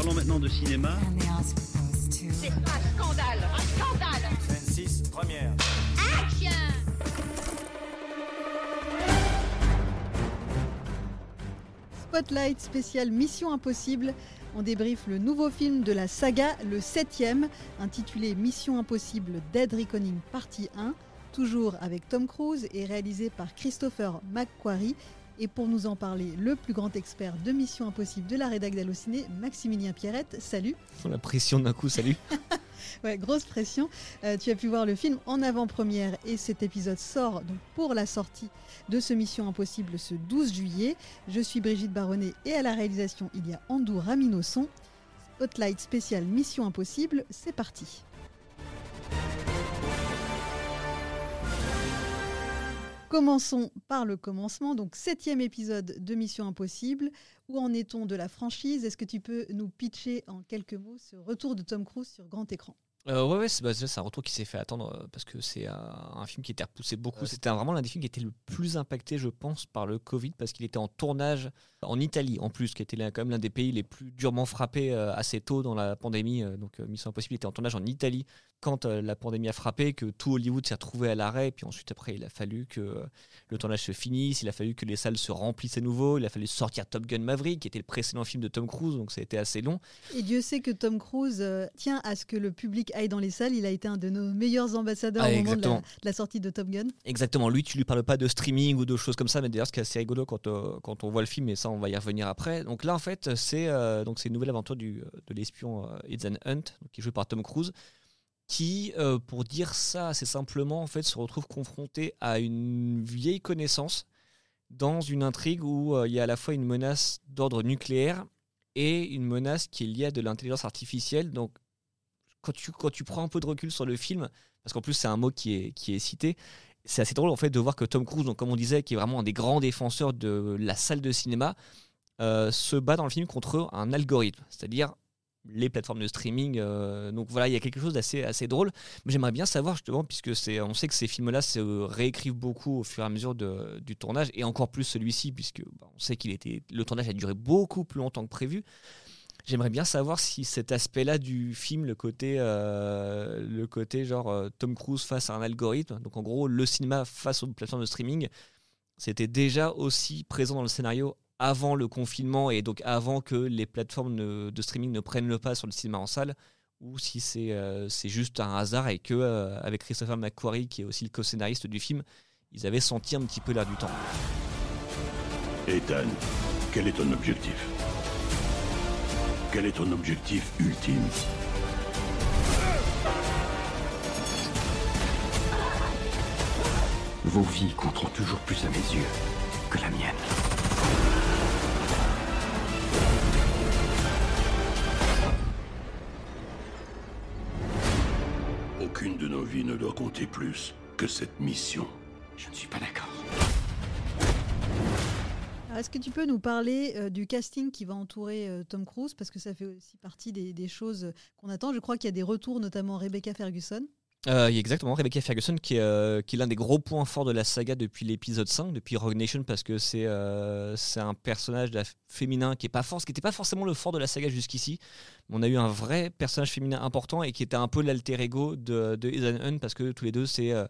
Parlons maintenant de cinéma. C'est un scandale Un scandale Scène 6, première. Action Spotlight spécial Mission Impossible. On débriefe le nouveau film de la saga, le septième, intitulé Mission Impossible Dead Reckoning Partie 1, toujours avec Tom Cruise et réalisé par Christopher McQuarrie. Et pour nous en parler, le plus grand expert de Mission Impossible de la rédac d'Allociné, Maximilien Pierrette. Salut La pression d'un coup, salut Ouais, grosse pression. Euh, tu as pu voir le film en avant-première et cet épisode sort donc pour la sortie de ce Mission Impossible ce 12 juillet. Je suis Brigitte Baronnet et à la réalisation il y a Andou Raminosson. Spotlight spécial Mission Impossible, c'est parti. Commençons par le commencement, donc septième épisode de Mission Impossible. Où en est-on de la franchise? Est-ce que tu peux nous pitcher en quelques mots ce retour de Tom Cruise sur grand écran? Euh, ouais, ouais c'est bah, c'est un retour qui s'est fait attendre euh, parce que c'est un, un film qui était repoussé beaucoup. C'était un- vraiment l'un des films qui était le plus impacté, je pense, par le Covid parce qu'il était en tournage en Italie en plus, qui était là, quand même l'un des pays les plus durement frappés euh, assez tôt dans la pandémie. Euh, donc euh, Mission Impossible était en tournage en Italie quand euh, la pandémie a frappé, que tout Hollywood s'est retrouvé à l'arrêt. Et puis ensuite, après, il a fallu que euh, le tournage se finisse, il a fallu que les salles se remplissent à nouveau, il a fallu sortir Top Gun Maverick, qui était le précédent film de Tom Cruise, donc ça a été assez long. Et Dieu sait que Tom Cruise euh, tient à ce que le public aille dans les salles. Il a été un de nos meilleurs ambassadeurs Ah, au moment de la, exactement. de la sortie de Top Gun. Exactement, lui, tu lui parles pas de streaming ou de choses comme ça, mais d'ailleurs, ce qui est assez rigolo quand, euh, quand on voit le film, et ça, on va y revenir après. Donc là, en fait, c'est euh, donc c'est une nouvelle aventure du, de l'espion Ethan Hunt, qui est joué par Tom Cruise, qui, euh, pour dire ça assez simplement, en fait, se retrouve confronté à une vieille connaissance dans une intrigue où euh, il y a à la fois une menace d'ordre nucléaire et une menace qui est liée à de l'intelligence artificielle. Donc, quand tu, quand tu prends un peu de recul sur le film, parce qu'en plus, c'est un mot qui est, qui est cité, c'est assez drôle en fait de voir que Tom Cruise, donc, comme on disait, qui est vraiment un des grands défenseurs de la salle de cinéma, euh, se bat dans le film contre un algorithme, c'est-à-dire les plateformes de streaming. euh, donc voilà, il y a quelque chose d'assez assez drôle. Mais j'aimerais bien savoir justement, puisque c'est, on sait que ces films-là se réécrivent beaucoup au fur et à mesure du tournage, et encore plus celui-ci, puisque bah, on sait qu'il était, le tournage a duré beaucoup plus longtemps que prévu. J'aimerais bien savoir si cet aspect-là du film, le côté, euh, le côté genre euh, Tom Cruise face à un algorithme, donc en gros le cinéma face aux plateformes de streaming, c'était déjà aussi présent dans le scénario avant le confinement et donc avant que les plateformes ne- de streaming ne prennent le pas sur le cinéma en salle, ou si c'est euh, c'est juste un hasard et que euh, avec Christopher McQuarrie qui est aussi le co-scénariste du film, ils avaient senti un petit peu l'air du temps. Ethan, quel est ton objectif? Quel est ton objectif ultime? Vos vies compteront toujours plus à mes yeux que la mienne. Ne doit compter plus que cette mission. Je ne suis pas d'accord. Alors, Est-ce que tu peux nous parler euh, du casting qui va entourer euh, Tom Cruise? Parce que ça fait aussi partie des, des choses qu'on attend. Je crois qu'il y a des retours, notamment Rebecca Ferguson. Euh, exactement Rebecca Ferguson qui est, euh, est l'un des gros points forts de la saga depuis l'épisode 5, depuis Rogue Nation, parce que c'est euh, un personnage féminin qui n'était pas forcément le fort de la saga jusqu'ici. On a eu un vrai personnage féminin important et qui était un peu l'alter ego de, de Ethan Hunt, parce que tous les deux c'est, euh,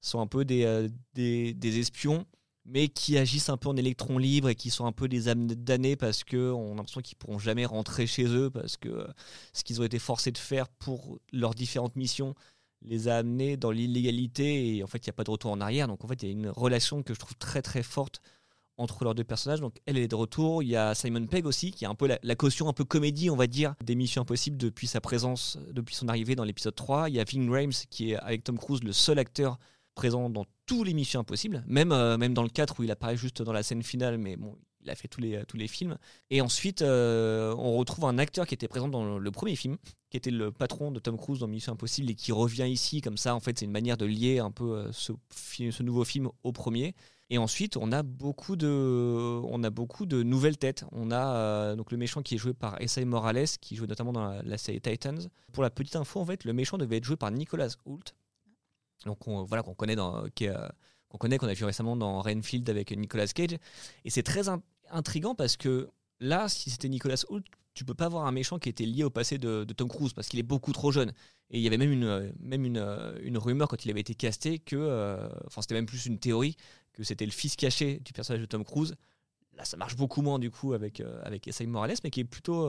sont un peu des, des, espions, mais qui agissent un peu en électron libre et qui sont un peu des âmes damnées parce qu'on a l'impression qu'ils pourront jamais rentrer chez eux, parce que ce qu'ils ont été forcés de faire pour leurs différentes missions les a amenés dans l'illégalité et en fait il n'y a pas de retour en arrière. Donc en fait il y a une relation que je trouve très très forte entre leurs deux personnages. Donc elle est de retour. Il y a Simon Pegg aussi qui est un peu la, la caution un peu comédie on va dire des Missions Impossibles depuis sa présence depuis son arrivée dans l'épisode 3 il y a Ving Rhames qui est avec Tom Cruise le seul acteur présent dans tous les Missions Impossibles même, euh, même dans le 4 où il apparaît juste dans la scène finale mais bon il a fait tous les, tous les films. Et ensuite euh, on retrouve un acteur qui était présent dans le, premier film qui était le patron de Tom Cruise dans Mission Impossible et qui revient ici. Comme ça en fait c'est une manière de lier un peu euh, ce, nouveau film au premier. Et ensuite on a beaucoup de on a beaucoup de nouvelles têtes. On a euh, donc le méchant qui est joué par Esai Morales qui joue notamment dans la, série Titans. Pour la petite info en fait le méchant devait être joué par Nicolas Hoult. Donc on- voilà qu'on connaît euh, qu'on connaît qu'on a vu récemment dans Renfield avec Nicolas Cage. Et c'est très in- intriguant parce que Là, si c'était Nicolas Hoult, tu peux pas avoir un méchant qui était lié au passé de, Tom Cruise parce qu'il est beaucoup trop jeune. Et il y avait même une, euh, même une, euh, une rumeur quand il avait été casté que, euh, enfin c'était même plus une théorie, que c'était le fils caché du personnage de Tom Cruise. Là, ça marche beaucoup moins du coup avec, euh, Morales, mais qui est plutôt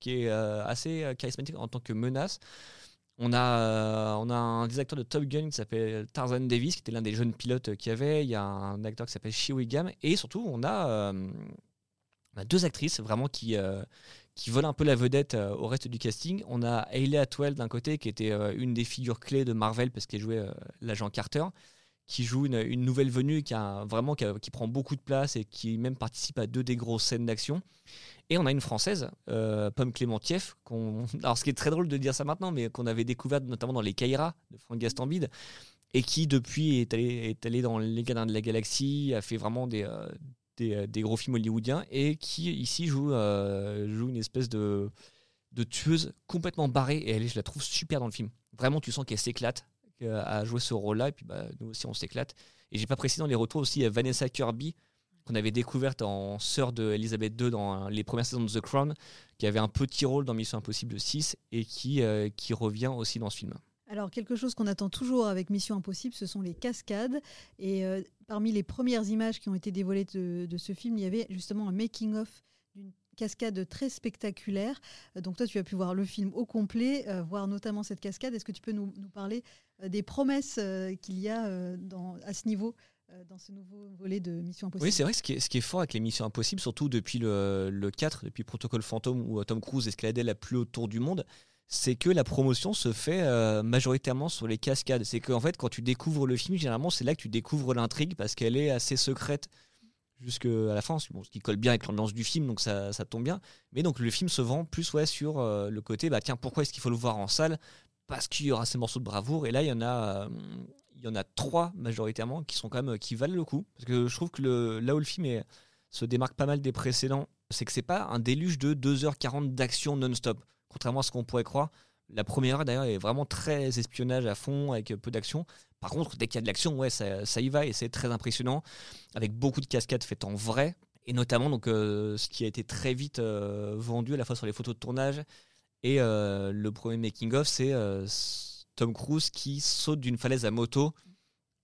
qui est assez charismatique en tant que menace. On a, euh, on a un des acteurs de Top Gun qui s'appelle Tarzan Davis, qui était l'un des jeunes pilotes qu'il y avait. Il y a un acteur qui s'appelle Shee Gam. Et surtout, on a, euh, on a deux actrices vraiment qui, euh, qui volent un peu la vedette au reste du casting. On a Hayley Atwell d'un côté, qui était une des figures clés de Marvel parce qu'elle jouait l'agent Carter, qui joue une, nouvelle venue qui a vraiment qui, prend beaucoup de place et qui même participe à deux des grosses scènes d'action. Et on a une française, euh, Pomme Clémentieff, qu'on, alors ce qui est très drôle de dire ça maintenant, mais qu'on avait découverte notamment dans les Kaira de Franck Gastambide, et qui depuis est allée est allé dans Les Gardiens de la Galaxie, a fait vraiment des, euh, euh, des gros films hollywoodiens, et qui ici joue, euh, joue une espèce de, de tueuse complètement barrée, et elle, je la trouve super dans le film. Vraiment, tu sens qu'elle s'éclate à jouer ce rôle-là, et puis bah, nous aussi on s'éclate. Et j'ai pas précisé dans les retours aussi, il Vanessa Kirby, qu'on avait découverte en sœur de Elizabeth II dans les premières saisons de The Crown, qui avait un petit rôle dans Mission Impossible 6 et qui, euh, qui revient aussi dans ce film. Alors, quelque chose qu'on attend toujours avec Mission Impossible, ce sont les cascades. Et euh, parmi les premières images qui ont été dévoilées de, ce film, il y avait justement un making-of d'une cascade très spectaculaire. Euh, Donc toi, tu as pu voir le film au complet, euh, voir notamment cette cascade. Est-ce que tu peux nous, parler euh, des promesses euh, qu'il y a euh, à ce niveau euh, dans ce nouveau volet de Mission Impossible Oui, c'est vrai, ce qui, est, ce qui est fort avec les Missions Impossibles, surtout depuis le, le 4, depuis Protocole Fantôme, où euh, Tom Cruise escaladait la plus haute tour du monde, c'est que la promotion se fait euh, majoritairement sur les cascades. C'est qu'en fait, quand tu découvres le film, généralement, c'est là que tu découvres l'intrigue parce qu'elle est assez secrète jusqu'à la fin, ce qui colle bien avec l'ambiance du film, donc ça, tombe bien. Mais donc le film se vend plus ouais, sur euh, le côté, bah tiens, pourquoi est-ce qu'il faut le voir en salle? Parce qu'il y aura ces morceaux de bravoure. Et là, il y en a, euh, il y en a trois majoritairement qui sont quand même qui valent le coup. Parce que je trouve que le, là où le film se démarque pas mal des précédents, c'est que c'est pas un déluge de 2h40 d'action non-stop, contrairement à ce qu'on pourrait croire. La première heure d'ailleurs est vraiment très espionnage à fond avec peu d'action. Par contre, dès qu'il y a de l'action, ouais, ça, ça y va et c'est très impressionnant, avec beaucoup de cascades faites en vrai, et notamment donc euh, ce qui a été très vite euh, vendu à la fois sur les photos de tournage et euh, le premier making of, c'est euh, Tom Cruise qui saute d'une falaise à moto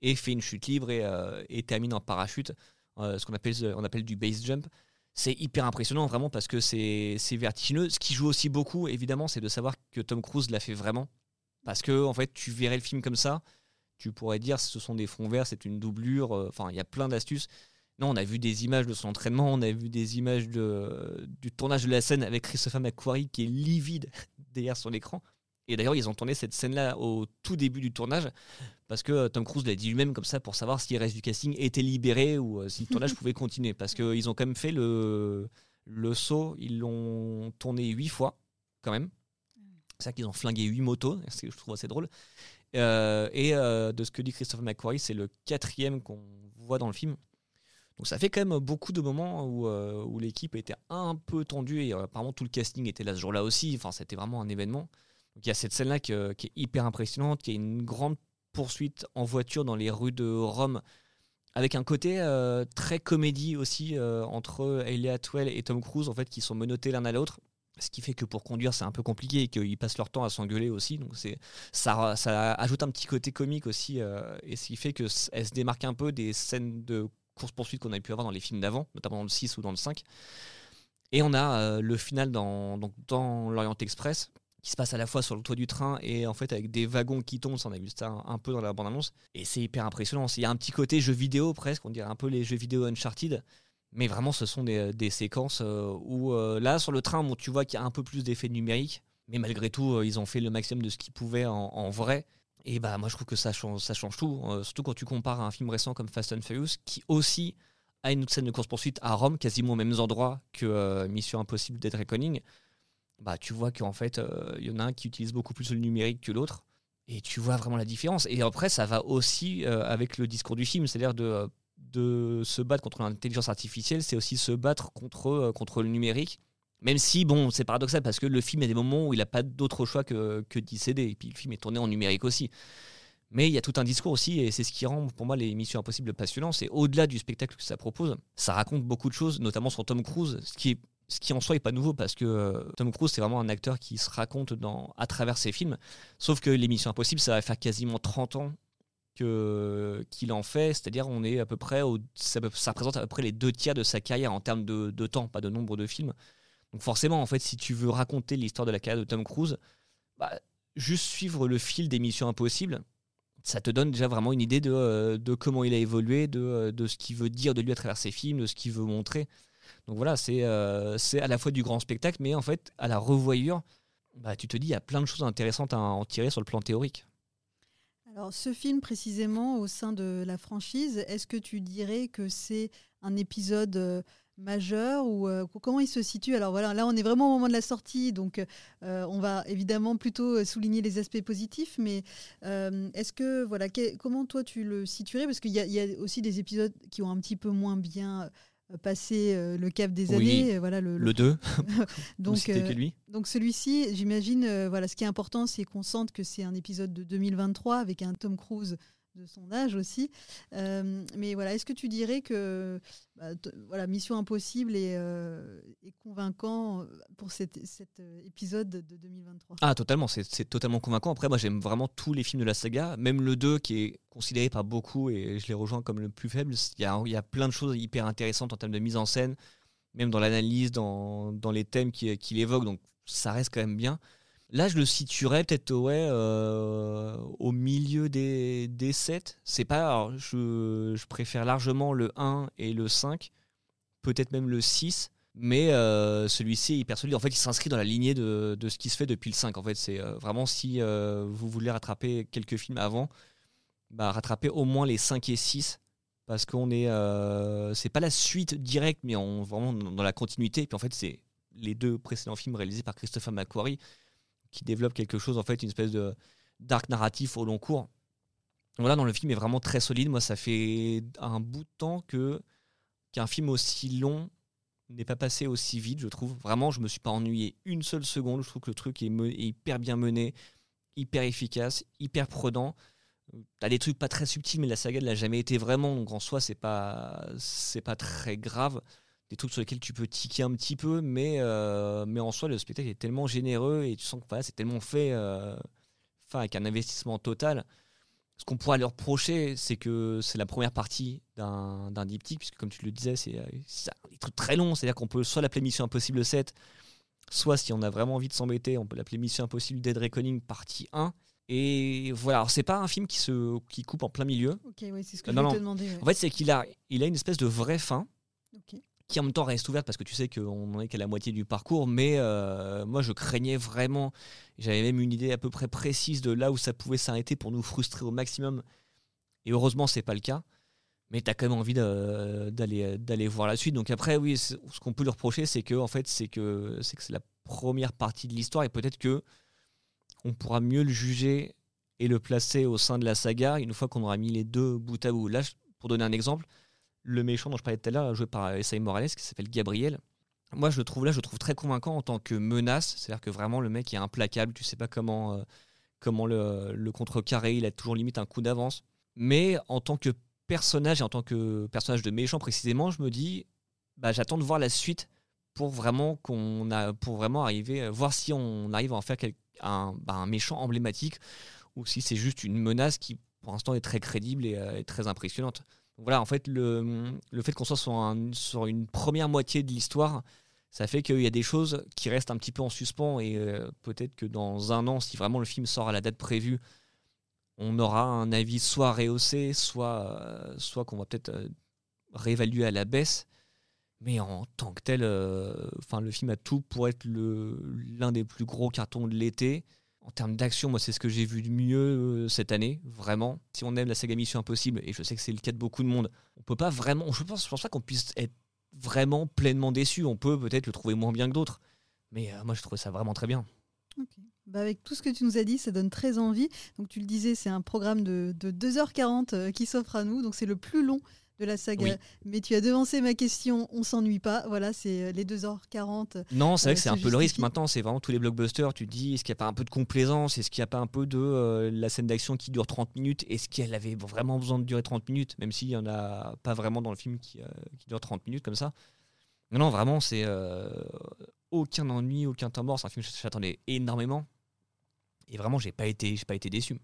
et fait une chute libre et, euh, termine en parachute, ce qu'on appelle, on appelle du base jump. C'est hyper impressionnant vraiment parce que c'est vertigineux. Ce qui joue aussi beaucoup, évidemment, c'est de savoir que Tom Cruise l'a fait vraiment. Parce que en fait, tu verrais le film comme ça, tu pourrais dire ce sont des fonds verts, c'est une doublure. Enfin, il y a plein d'astuces. Non, on a vu des images de son entraînement, on a vu des images de, du tournage de la scène avec Christopher McQuarrie qui est livide derrière son écran. Et d'ailleurs, ils ont tourné cette scène-là au tout début du tournage parce que euh, Tom Cruise l'a dit lui-même comme ça pour savoir si le reste du casting était libéré ou euh, si le tournage pouvait continuer. Parce qu'ils ont quand même fait le, le saut, ils l'ont tourné huit fois quand même. C'est ça qu'ils ont flingué huit motos, ce que je trouve assez drôle. Euh, et euh, de ce que dit Christopher McQuarrie, c'est le quatrième qu'on voit dans le film. Donc ça fait quand même beaucoup de moments où, euh, où l'équipe était un peu tendue et euh, apparemment tout le casting était là ce jour-là aussi. Enfin, c'était vraiment un événement. Il y a cette scène-là qui, qui est hyper impressionnante, qui est une grande poursuite en voiture dans les rues de Rome, avec un côté euh, très comédie aussi entre Hayley Atwell et Tom Cruise, en fait, qui sont menottés l'un à l'autre. Ce qui fait que pour conduire, c'est un peu compliqué et qu'ils passent leur temps à s'engueuler aussi. Donc ça, ça ajoute un petit côté comique aussi, et ce qui fait qu'elle se démarque un peu des scènes de course-poursuite qu'on a pu avoir dans les films d'avant, notamment dans le 6 ou dans le 5. Et on a euh, le final dans, donc, dans l'Orient Express, qui se passe à la fois sur le toit du train et en fait avec des wagons qui tombent, ça on a vu ça un, peu dans la bande-annonce, et c'est hyper impressionnant. Il y a un petit côté jeu vidéo presque, on dirait un peu les jeux vidéo Uncharted, mais vraiment ce sont des, séquences euh, où euh, là sur le train, bon, tu vois qu'il y a un peu plus d'effets numériques, mais malgré tout, ils ont fait le maximum de ce qu'ils pouvaient en, en vrai. Et bah moi je trouve que ça change, tout, euh, surtout quand tu compares à un film récent comme Fast and Furious, qui aussi a une scène de course-poursuite à Rome, quasiment aux mêmes endroits que euh, Mission Impossible Dead Reckoning. Bah tu vois qu'en fait, euh, il y en a un qui utilise beaucoup plus le numérique que l'autre. Et tu vois vraiment la différence. Et après, ça va aussi euh, avec le discours du film, c'est-à-dire de, euh, de se battre contre l'intelligence artificielle, c'est aussi se battre contre, euh, contre le numérique. Même si, bon, c'est paradoxal parce que le film, il y a des moments où il n'a pas d'autre choix que, que d'y céder. Et puis le film est tourné en numérique aussi. Mais il y a tout un discours aussi, et c'est ce qui rend pour moi les Missions Impossibles passionnants. C'est au-delà du spectacle que ça propose, ça raconte beaucoup de choses, notamment sur Tom Cruise, ce qui Ce qui en soi est pas nouveau parce que euh, Tom Cruise c'est vraiment un acteur qui se raconte à travers ses films. Sauf que l'émission Impossible, ça va faire quasiment 30 ans qu'il en fait, c'est-à-dire on est à peu près au, ça, ça représente à peu près les deux tiers de sa carrière en termes de temps, pas de nombre de films. Donc forcément, en fait, si tu veux raconter l'histoire de la carrière de Tom Cruise, bah, juste suivre le fil des Missions Impossibles, ça te donne déjà vraiment une idée de, euh, comment il a évolué, de, euh, de ce qu'il veut dire de lui à travers ses films, de ce qu'il veut montrer. Donc voilà, c'est euh, à la fois du grand spectacle, mais en fait, à la revoyure, bah, tu te dis, il y a plein de choses intéressantes à en tirer sur le plan théorique. Alors, ce film précisément au sein de la franchise, est-ce que tu dirais que c'est un épisode majeur ou euh, comment il se situe? Alors voilà, là on est vraiment au moment de la sortie, donc euh, on va évidemment plutôt souligner les aspects positifs, mais euh, est-ce que voilà, que- comment toi tu le situerais? Parce qu'il y, a- il y a aussi des épisodes qui ont un petit peu moins bien euh, passé euh, le cap des Oui, années. euh, Voilà le, Le 2, donc euh, que lui? donc celui-ci, j'imagine, euh, voilà, ce qui est important, c'est qu'on sente que c'est un épisode de 2023 avec un Tom Cruise de son âge aussi. Euh, mais voilà, est-ce que tu dirais que bah, voilà, Mission Impossible est, euh, convaincant pour cet, euh, épisode de 2023 Ah, totalement, c'est totalement convaincant. Après, moi, j'aime vraiment tous les films de la saga, même le 2 qui est considéré par beaucoup, et je les rejoins comme le plus faible. Il y a, plein de choses hyper intéressantes en termes de mise en scène, même dans l'analyse, dans, les thèmes qu'il évoque, donc ça reste quand même bien. Là, je le situerais peut-être ouais, euh, au milieu des, des 7. C'est pas, je, je préfère largement le 1 et le 5, peut-être même le 6. Mais euh, celui-ci est hyper. En fait, il s'inscrit dans la lignée de, de ce qui se fait depuis le 5. En fait, c'est euh, vraiment si vous voulez rattraper quelques films avant, bah, rattrapez au moins les 5 et 6. Parce qu'on est. c'est pas la suite directe, mais on, vraiment dans la continuité. Et en fait, c'est les deux précédents films réalisés par Christopher McQuarrie qui développent quelque chose, en fait, une espèce de dark narratif au long cours. Voilà, dans le film est vraiment très solide. Moi, ça fait un bout de temps que qu'un film aussi long n'est pas passé aussi vite, je trouve. Vraiment, je me suis pas ennuyé une seule seconde. Je trouve que le truc est hyper bien mené, hyper efficace, hyper prenant. T'as des trucs pas très subtils, mais la saga ne l'a jamais été vraiment. Donc en soi, c'est pas c'est pas très grave. Des trucs sur lesquels tu peux tiquer un petit peu, mais euh, mais en soi, le spectacle est tellement généreux et tu sens que voilà, c'est tellement fait, euh, enfin avec un investissement total. Ce qu'on pourrait leur reprocher, c'est que c'est la première partie d'un d'un diptyque, puisque comme tu le disais, c'est euh, c'est des trucs très longs. C'est-à-dire qu'on peut soit l'appeler Mission Impossible 7, soit si on a vraiment envie de s'embêter, on peut l'appeler Mission Impossible Dead Reckoning partie 1. Et voilà, alors c'est pas un film qui se qui coupe en plein milieu. Ok, oui, c'est ce que Non, je voulais non. te demander. ouais. En fait, c'est qu'il a, il a une espèce de vraie fin Ok. Qui en même temps reste ouverte parce que tu sais qu'on n'en est qu'à la moitié du parcours, mais euh, moi je craignais vraiment, j'avais même une idée à peu près précise de là où ça pouvait s'arrêter pour nous frustrer au maximum, et heureusement c'est pas le cas, mais tu as quand même envie d'aller voir la suite. Donc après oui, ce qu'on peut lui reprocher c'est que en fait c'est que c'est la première partie de l'histoire et peut-être que on pourra mieux le juger et le placer au sein de la saga une fois qu'on aura mis les deux bout à bout. Là, pour donner un exemple, le méchant dont je parlais tout à l'heure, joué par Essay Morales, qui s'appelle Gabriel. Moi, je le trouve là, je le trouve très convaincant en tant que menace. C'est-à-dire que vraiment, le mec est implacable. Tu sais pas comment, euh, comment le, le contrecarrer. Il a toujours limite un coup d'avance. Mais en tant que personnage et en tant que personnage de méchant précisément, je me dis, bah, j'attends de voir la suite pour vraiment qu'on a, pour vraiment arriver, euh, voir si on arrive à en faire bah, un méchant emblématique ou si c'est juste une menace qui, pour l'instant, est très crédible et, euh, et très impressionnante. Voilà, en fait, le, fait qu'on soit sur, un- sur une première moitié de l'histoire, ça fait qu'il y a des choses qui restent un petit peu en suspens et euh, peut-être que dans un an, si vraiment le film sort à la date prévue, on aura un avis soit rehaussé, soit, euh, soit qu'on va peut-être euh, réévaluer à la baisse. Mais en tant que tel, enfin, le film a tout pour être l'un des plus gros cartons de l'été. En termes d'action, moi, c'est ce que j'ai vu de mieux euh, cette année, vraiment. Si on aime la saga Mission Impossible, et je sais que c'est le cas de beaucoup de monde, on peut pas vraiment. Je pense, je pense pas qu'on puisse être vraiment pleinement déçu. On peut peut-être le trouver moins bien que d'autres. Mais euh, moi, je trouve ça vraiment très bien. Bah, avec tout ce que tu nous as dit, ça donne très envie. Donc tu le disais, c'est un programme de, de 2h40 euh, qui s'offre à nous. Donc c'est le plus long de la saga. Oui. Mais tu as devancé ma question, on s'ennuie pas. Voilà, c'est euh, les 2h40. Non, c'est vrai Euh, que c'est un peu le risque maintenant. C'est vraiment tous les blockbusters. Tu te dis, est-ce qu'il n'y a pas un peu de complaisance? Est-ce qu'il n'y a pas un peu de euh, la scène d'action qui dure 30 minutes? Est-ce qu'elle avait vraiment besoin de durer 30 minutes? Même s'il n'y en a pas vraiment dans le film qui, euh, qui dure 30 minutes comme ça. Non, non, vraiment, c'est euh, aucun ennui, aucun temps mort. C'est un film que j'attendais énormément. Et vraiment, j'ai pas été, j'ai pas été déçu.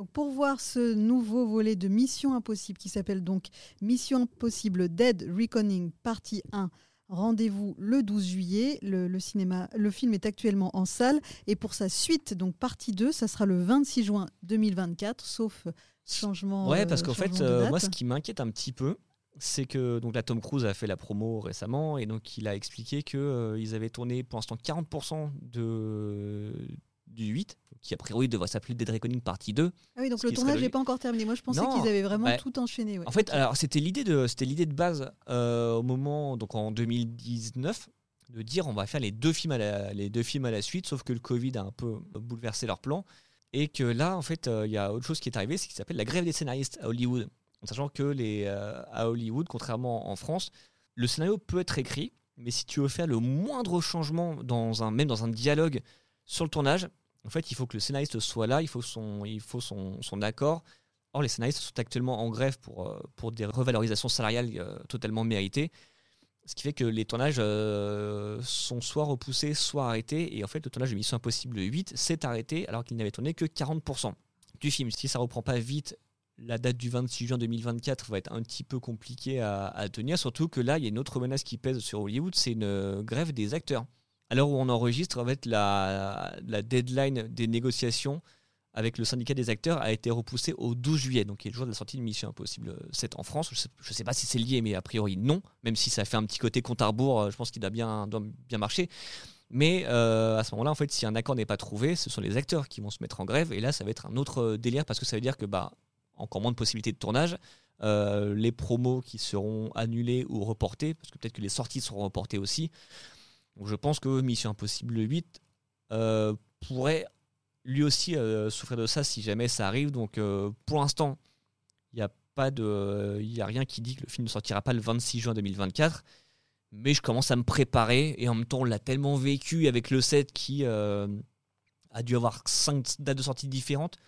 Donc pour voir ce nouveau volet de Mission Impossible qui s'appelle donc Mission Impossible Dead Reckoning partie 1, rendez-vous le 12 juillet. Le, le cinéma, le film est actuellement en salle et pour sa suite, donc partie 2, ça sera le 26 juin 2024, sauf changement. Ouais, parce euh, qu'en fait, euh, moi, ce qui m'inquiète un petit peu, c'est que donc là, Tom Cruise a fait la promo récemment et donc il a expliqué que euh, avaient tourné pour l'instant 40% de du 8, qui a priori devrait s'appeler Dead Reckoning partie 2. Ah oui, donc le tournage n'est pas encore terminé. Moi, je pensais qu'ils avaient vraiment bah, tout enchaîné. ouais. En fait, alors c'était l'idée de c'était l'idée de base euh, au moment donc en 2019 de dire on va faire les deux films à la, les deux films à la suite, sauf que le Covid a un peu bouleversé leur plan et que là en fait euh, il y a autre chose qui est arrivé, c'est ce qui s'appelle la grève des scénaristes à Hollywood, en sachant que les euh, à Hollywood, contrairement en France, le scénario peut être écrit, mais si tu veux faire le moindre changement dans un même dans un dialogue sur le tournage, en fait il faut que le scénariste soit là, il faut son accord. Or, les scénaristes sont actuellement en grève pour, euh, des revalorisations salariales euh, totalement méritées. Ce qui fait que les tournages euh, sont soit repoussés, soit arrêtés. Et en fait, le tournage de Mission Impossible 8 s'est arrêté alors qu'il n'avait tourné que 40% du film. Si ça reprend pas vite, la date du 26 juin 2024 va être un petit peu compliquée à, tenir. Surtout que là, il y a une autre menace qui pèse sur Hollywood, c'est une grève des acteurs. À l'heure où on enregistre, en fait, la, deadline des négociations avec le syndicat des acteurs a été repoussée au 12 juillet, donc qui est le jour de la sortie de Mission Impossible 7 en France. Je je sais pas si c'est lié, mais a priori non, même si ça fait un petit côté compte à rebours, euh, je pense qu'il doit bien, bien marcher. Mais euh, à ce moment-là, en fait, si un accord n'est pas trouvé, ce sont les acteurs qui vont se mettre en grève, et là, ça va être un autre euh, délire parce que ça veut dire que bah encore moins de possibilités de tournage, les promos qui seront annulés ou reportés, parce que peut-être que les sorties seront reportées aussi. Donc je pense que Mission Impossible 8 euh, pourrait lui aussi euh, souffrir de ça si jamais ça arrive. Donc euh, pour l'instant, il n'y a pas de, il y a rien qui dit que le film ne sortira pas le 26 juin 2024. Mais je commence à me préparer et en même temps on l'a tellement vécu avec le 7 qui a dû avoir 5 dates de sortie différentes,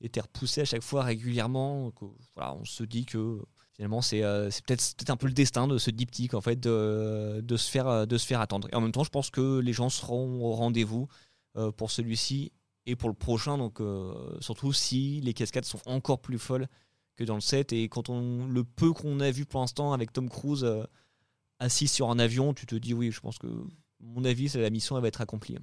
était repoussé à chaque fois régulièrement. Voilà, on se dit que finalement c'est euh, c'est peut-être un peu le destin de ce diptyque en fait de, de se faire euh, de se faire attendre. Et en même temps, je pense que les gens seront au rendez-vous euh, pour celui-ci et pour le prochain. Donc surtout si les cascades sont encore plus folles que dans le 7 et quand on le peu qu'on a vu pour l'instant avec Tom Cruise assis sur un avion, tu te dis oui, je pense que mon avis, c'est la mission elle va être accomplie.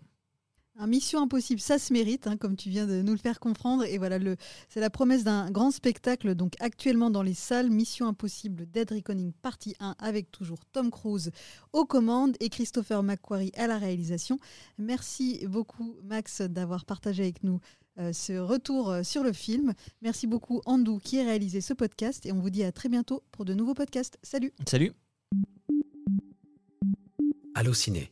Un Mission Impossible, ça se mérite, hein, comme tu viens de nous le faire comprendre. Et voilà, le, c'est la promesse d'un grand spectacle, donc actuellement dans les salles, Mission Impossible Dead Reckoning partie 1, avec toujours Tom Cruise aux commandes et Christopher McQuarrie à la réalisation. Merci beaucoup, Max, d'avoir partagé avec nous euh, ce retour euh, sur le film. Merci beaucoup, Andou, qui a réalisé ce podcast. Et on vous dit à très bientôt pour de nouveaux podcasts. Salut Salut Allociné,